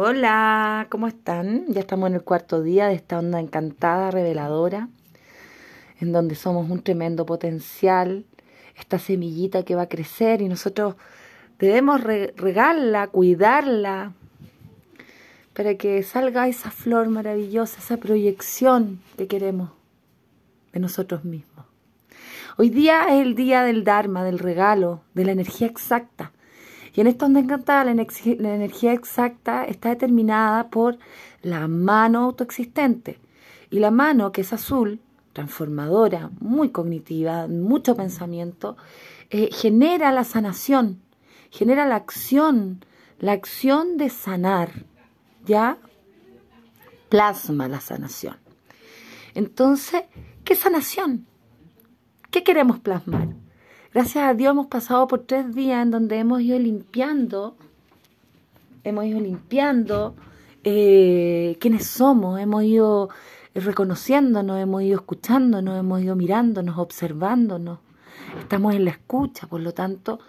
Hola, ¿cómo están? Ya estamos en el cuarto día de esta onda encantada, reveladora, en donde somos un tremendo potencial, esta semillita que va a crecer y nosotros debemos regarla, cuidarla, para que salga esa flor maravillosa, esa proyección que queremos de nosotros mismos. Hoy día es el día del Dharma, del regalo, de la energía exacta y en esta onda encantada, la, la energía exacta está determinada por la mano autoexistente. Y la mano, que es azul, transformadora, muy cognitiva, mucho pensamiento, eh, genera la sanación, genera la acción, la acción de sanar, ¿ya? Plasma la sanación. Entonces, ¿qué sanación? ¿Qué queremos plasmar? Gracias a Dios hemos pasado por tres días en donde hemos ido limpiando, hemos ido limpiando eh, quiénes somos, hemos ido reconociéndonos, hemos ido escuchándonos, hemos ido mirándonos, observándonos. Estamos en la escucha, por lo tanto,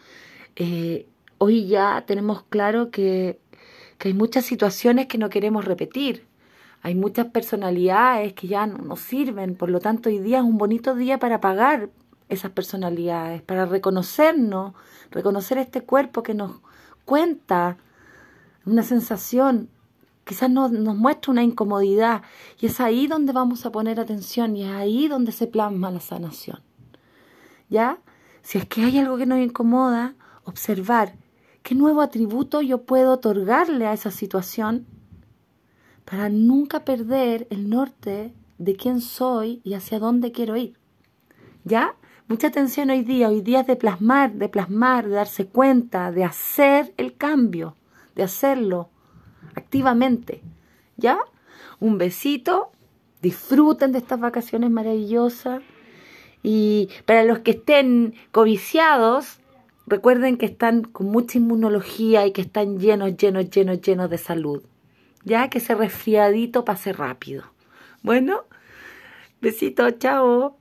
eh, hoy ya tenemos claro que, que hay muchas situaciones que no queremos repetir. Hay muchas personalidades que ya no nos sirven, por lo tanto hoy día es un bonito día para pagar esas personalidades, para reconocernos, reconocer este cuerpo que nos cuenta una sensación, quizás nos, nos muestra una incomodidad, y es ahí donde vamos a poner atención y es ahí donde se plasma la sanación. ¿Ya? Si es que hay algo que nos incomoda, observar qué nuevo atributo yo puedo otorgarle a esa situación para nunca perder el norte de quién soy y hacia dónde quiero ir. ¿Ya? Mucha atención hoy día, hoy día es de plasmar, de plasmar, de darse cuenta, de hacer el cambio, de hacerlo activamente. ¿Ya? Un besito, disfruten de estas vacaciones maravillosas y para los que estén codiciados, recuerden que están con mucha inmunología y que están llenos, llenos, llenos, llenos de salud. Ya que ese resfriadito pase rápido. Bueno, besito, chao.